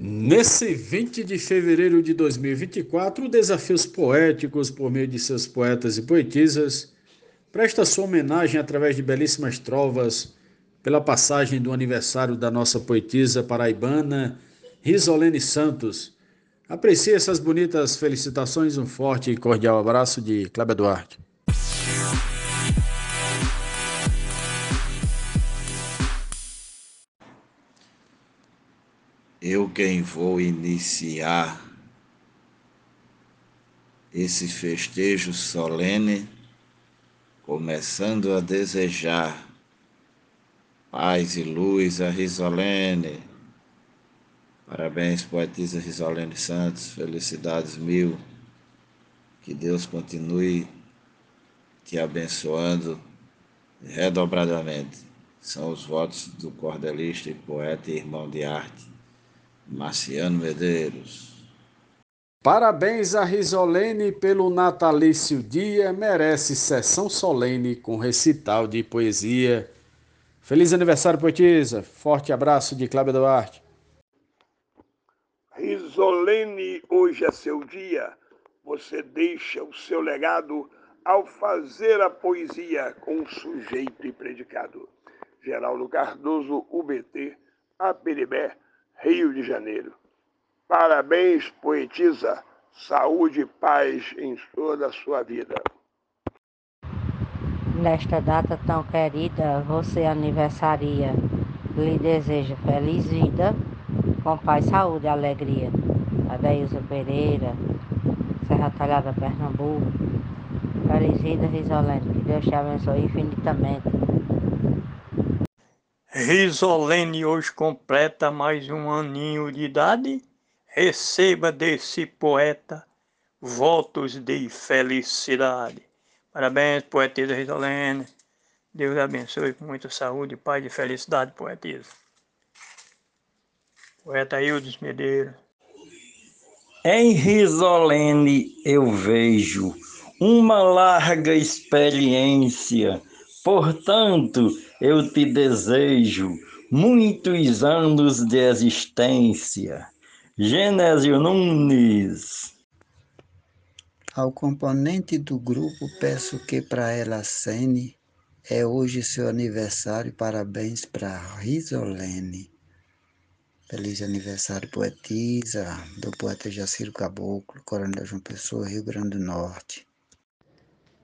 Nesse 20 de fevereiro de 2024, Desafios Poéticos, por meio de seus poetas e poetisas, presta sua homenagem através de belíssimas trovas pela passagem do aniversário da nossa poetisa paraibana Risolene Santos. Aprecie essas bonitas felicitações, um forte e cordial abraço de Cláudia Duarte. Eu quem vou iniciar esse festejo solene, começando a desejar paz e luz a Risolene. Parabéns, poetisa Risolene Santos, felicidades mil. Que Deus continue te abençoando redobradamente. São os votos do cordelista e poeta e irmão de arte Marciano Medeiros. Parabéns a Risolene pelo natalício dia, merece sessão solene com recital de poesia. Feliz aniversário, poetisa. Forte abraço de Cláudia Duarte. Risolene, hoje é seu dia. Você deixa o seu legado ao fazer a poesia com sujeito e predicado. Geraldo Cardoso, UBT, Aperibé, Rio de Janeiro. Parabéns, poetisa. Saúde e paz em toda a sua vida. Nesta data tão querida, você aniversaria. Lhe desejo feliz vida, com paz, saúde e alegria. Adeilza Pereira, Serra Talhada, Pernambuco. Feliz vida, Risolene. Que Deus te abençoe infinitamente. Risolene hoje completa mais um aninho de idade. Receba desse poeta votos de felicidade. Parabéns, poetisa Risolene. Deus abençoe com muita saúde, paz e felicidade, poetisa. Poeta Hildes Medeiros. Em Risolene eu vejo uma larga experiência, portanto, eu te desejo muitos anos de existência. Genésio Nunes. Ao componente do grupo, peço que para ela cene. É hoje seu aniversário, parabéns para Risolene. Feliz aniversário, poetisa, do poeta Jaciro Caboclo, Coronel João Pessoa, Rio Grande do Norte.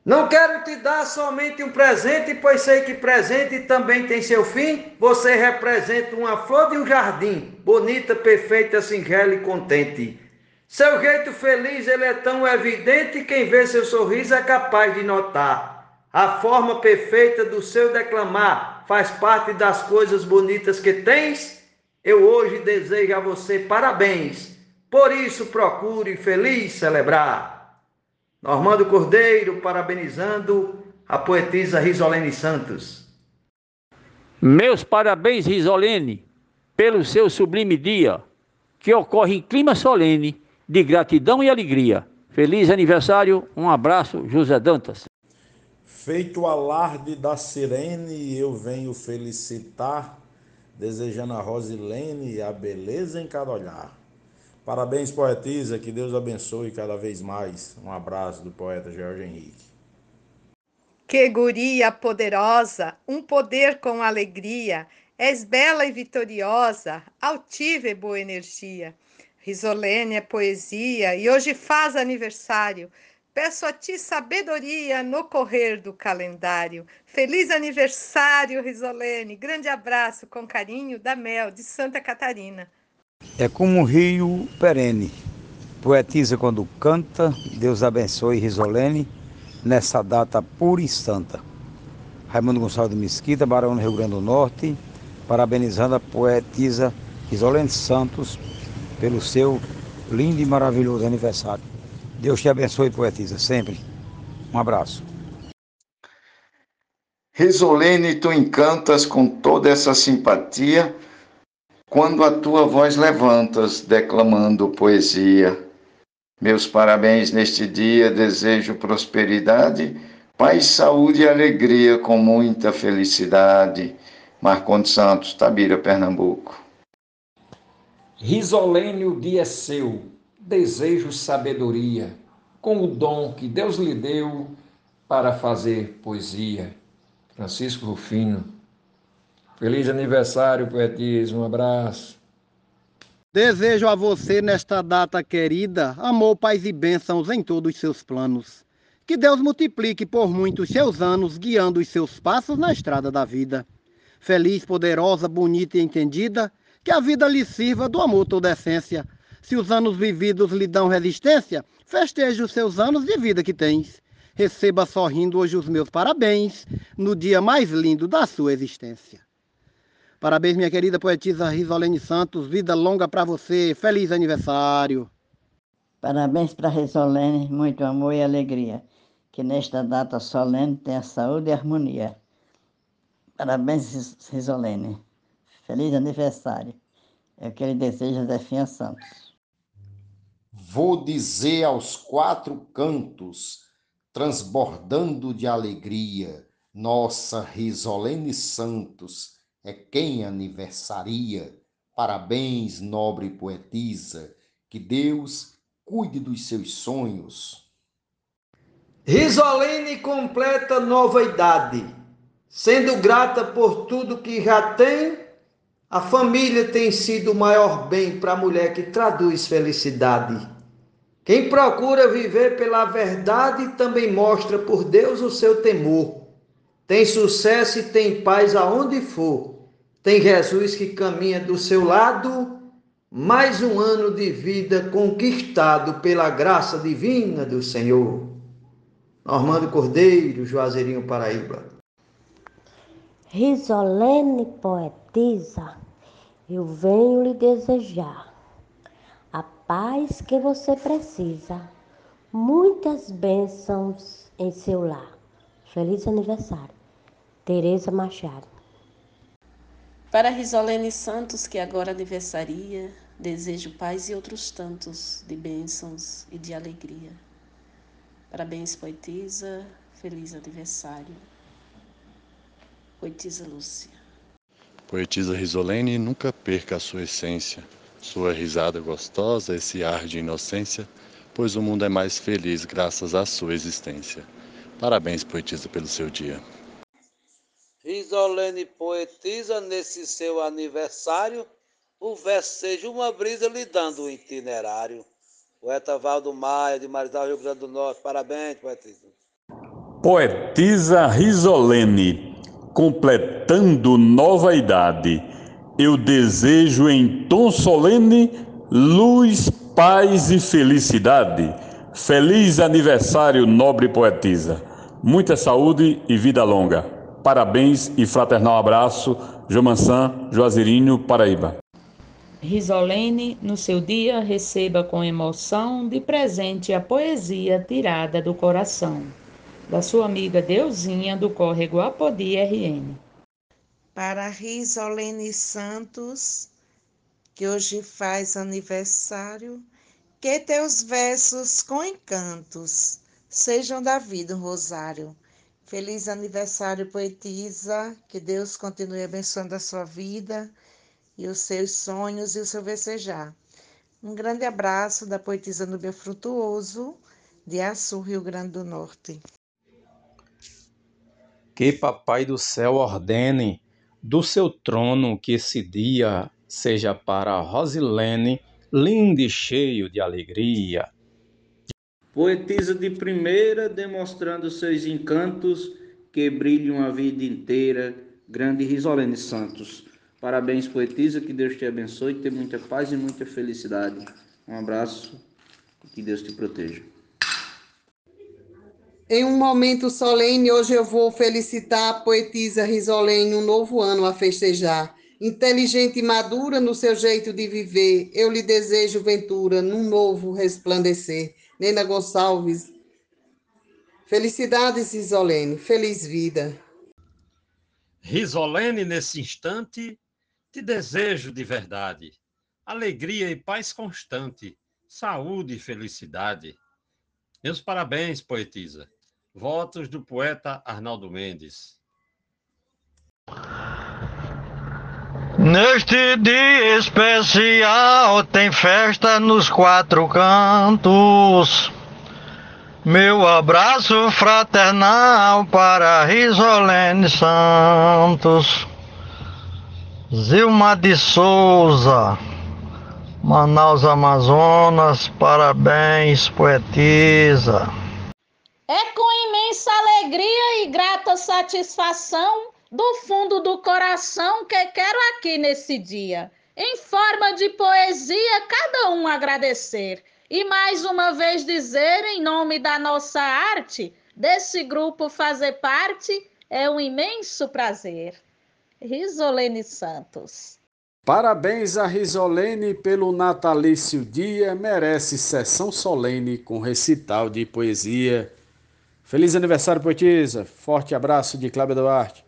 Não quero te dar somente um presente, pois sei que presente também tem seu fim. Você representa uma flor de um jardim, bonita, perfeita, singela e contente. Seu jeito feliz ele é tão evidente, quem vê seu sorriso é capaz de notar. A forma perfeita do seu declamar faz parte das coisas bonitas que tens. Eu hoje desejo a você parabéns. Por isso procure feliz celebrar. Normando Cordeiro parabenizando a poetisa Risolene Santos. Meus parabéns, Risolene, pelo seu sublime dia, que ocorre em clima solene de gratidão e alegria. Feliz aniversário, um abraço, José Dantas. Feito o alarde da sirene, eu venho felicitar, desejando a Rosilene a beleza em cada olhar. Parabéns, poetisa, que Deus abençoe cada vez mais. Um abraço do poeta Jorge Henrique. Que guria poderosa, um poder com alegria, és bela e vitoriosa, altiva e boa energia. Risolene é poesia e hoje faz aniversário. Peço a ti sabedoria no correr do calendário. Feliz aniversário, Risolene. Grande abraço com carinho da Mel, de Santa Catarina. É como um rio perene. Poetiza quando canta, Deus abençoe Risolene nessa data pura e santa. Raimundo Gonçalves Mesquita, Barão do Rio Grande do Norte, parabenizando a poetisa Risolene Santos pelo seu lindo e maravilhoso aniversário. Deus te abençoe, poetisa, sempre. Um abraço. Risolene, tu encantas com toda essa simpatia quando a tua voz levantas declamando poesia. Meus parabéns neste dia, desejo prosperidade, paz, saúde e alegria com muita felicidade. Marcondes Santos, Tabira, Pernambuco. Risolene, o dia é seu, desejo sabedoria, com o dom que Deus lhe deu para fazer poesia. Francisco Rufino. Feliz aniversário, poetismo. Um abraço. Desejo a você nesta data querida amor, paz e bênçãos em todos os seus planos. Que Deus multiplique por muitos seus anos, guiando os seus passos na estrada da vida. Feliz, poderosa, bonita e entendida, que a vida lhe sirva do amor toda essência. Se os anos vividos lhe dão resistência, festeje os seus anos de vida que tens. Receba sorrindo hoje os meus parabéns, no dia mais lindo da sua existência. Parabéns, minha querida poetisa Risolene Santos. Vida longa para você. Feliz aniversário. Parabéns para Risolene, muito amor e alegria. Que nesta data solene tenha saúde e harmonia. Parabéns, Risolene. Feliz aniversário. É o que ele deseja, Zefinha Santos. Vou dizer aos quatro cantos, transbordando de alegria, nossa Risolene Santos é quem aniversaria. Parabéns, nobre poetisa, que Deus cuide dos seus sonhos. Risolene completa nova idade, sendo grata por tudo que já tem. A família tem sido o maior bem para a mulher que traduz felicidade. Quem procura viver pela verdade também mostra por Deus o seu temor. Tem sucesso e tem paz aonde for tem Jesus que caminha do seu lado, mais um ano de vida conquistado pela graça divina do Senhor. Normando Cordeiro, Juazeirinho Paraíba. Risolene poetisa, eu venho lhe desejar a paz que você precisa, muitas bênçãos em seu lar. Feliz aniversário. Tereza Machado. Para Risolene Santos, que agora aniversaria, desejo paz e outros tantos de bênçãos e de alegria. Parabéns, poetisa. Feliz aniversário. Poetisa Lúcia. Poetisa Risolene, nunca perca a sua essência, sua risada gostosa, esse ar de inocência, pois o mundo é mais feliz graças à sua existência. Parabéns, poetisa, pelo seu dia. Risolene poetisa nesse seu aniversário, o verso seja uma brisa lhe dando o itinerário. Poeta Valdo Maia, de Marizal, Rio Grande do Norte. Parabéns, poetisa. Poetisa Risolene, completando nova idade, eu desejo em tom solene luz, paz e felicidade. Feliz aniversário, nobre poetisa. Muita saúde e vida longa. Parabéns e fraternal abraço, Jomansan, Juazeirinho, Paraíba. Risolene, no seu dia, receba com emoção de presente a poesia tirada do coração. Da sua amiga Deusinha, do córrego Apodi RN. Para Risolene Santos, que hoje faz aniversário, que teus versos com encantos sejam da vida um rosário Feliz aniversário, poetisa. Que Deus continue abençoando a sua vida e os seus sonhos e o seu versejar. Um grande abraço da poetisa Núbia Frutuoso, de Açu, Rio Grande do Norte. Que Papai do Céu ordene do seu trono que esse dia seja para Rosilene, lindo e cheio de alegria, Poetisa de primeira, demonstrando seus encantos que brilham a vida inteira. Grande Risolene Santos. Parabéns, poetisa, que Deus te abençoe, ter muita paz e muita felicidade. Um abraço e que Deus te proteja. Em um momento solene, hoje eu vou felicitar a poetisa Risolene, um novo ano a festejar. Inteligente e madura no seu jeito de viver, eu lhe desejo ventura num novo resplandecer. Nena Gonçalves. Felicidades, Risolene. Feliz vida. Risolene, nesse instante, te desejo de verdade. Alegria e paz constante. Saúde e felicidade. Meus parabéns, poetisa. Votos do poeta Arnaldo Mendes. Neste dia especial tem festa nos quatro cantos. Meu abraço fraternal para Risolene Santos, Zilma de Souza, Manaus, Amazonas, parabéns, poetisa. É com imensa alegria e grata satisfação do fundo do coração que quero aqui nesse dia, em forma de poesia, cada um agradecer e mais uma vez dizer, em nome da nossa arte, desse grupo fazer parte é um imenso prazer. Risolene Santos. Parabéns a Risolene pelo natalício dia, merece sessão solene com recital de poesia. Feliz aniversário, poetisa. Forte abraço de Cláudio Duarte.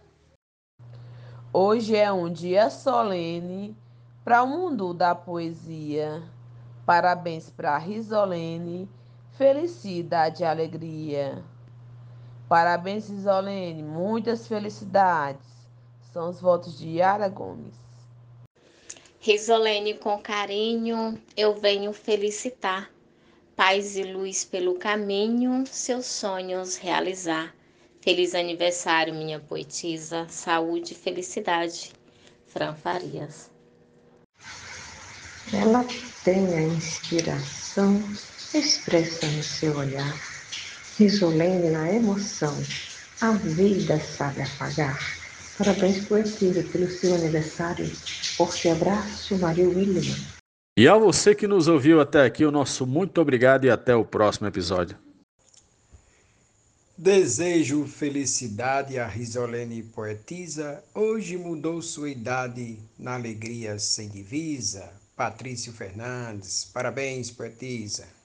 Hoje é um dia solene para o mundo da poesia. Parabéns para Risolene, felicidade e alegria. Parabéns, Risolene, muitas felicidades. São os votos de Yara Gomes. Risolene, com carinho, eu venho felicitar. Paz e luz pelo caminho, seus sonhos realizar. Feliz aniversário, minha poetisa. Saúde e felicidade. Fran Farias. Ela tem a inspiração expressa no seu olhar, risolene na emoção, a vida sabe apagar. Parabéns, poetisa, pelo seu aniversário. Forte abraço, Maria William. E a você que nos ouviu até aqui, o nosso muito obrigado e até o próximo episódio. Desejo felicidade a Risolene poetisa, hoje mudou sua idade na alegria sem divisa. Patrício Fernandes. Parabéns, poetisa.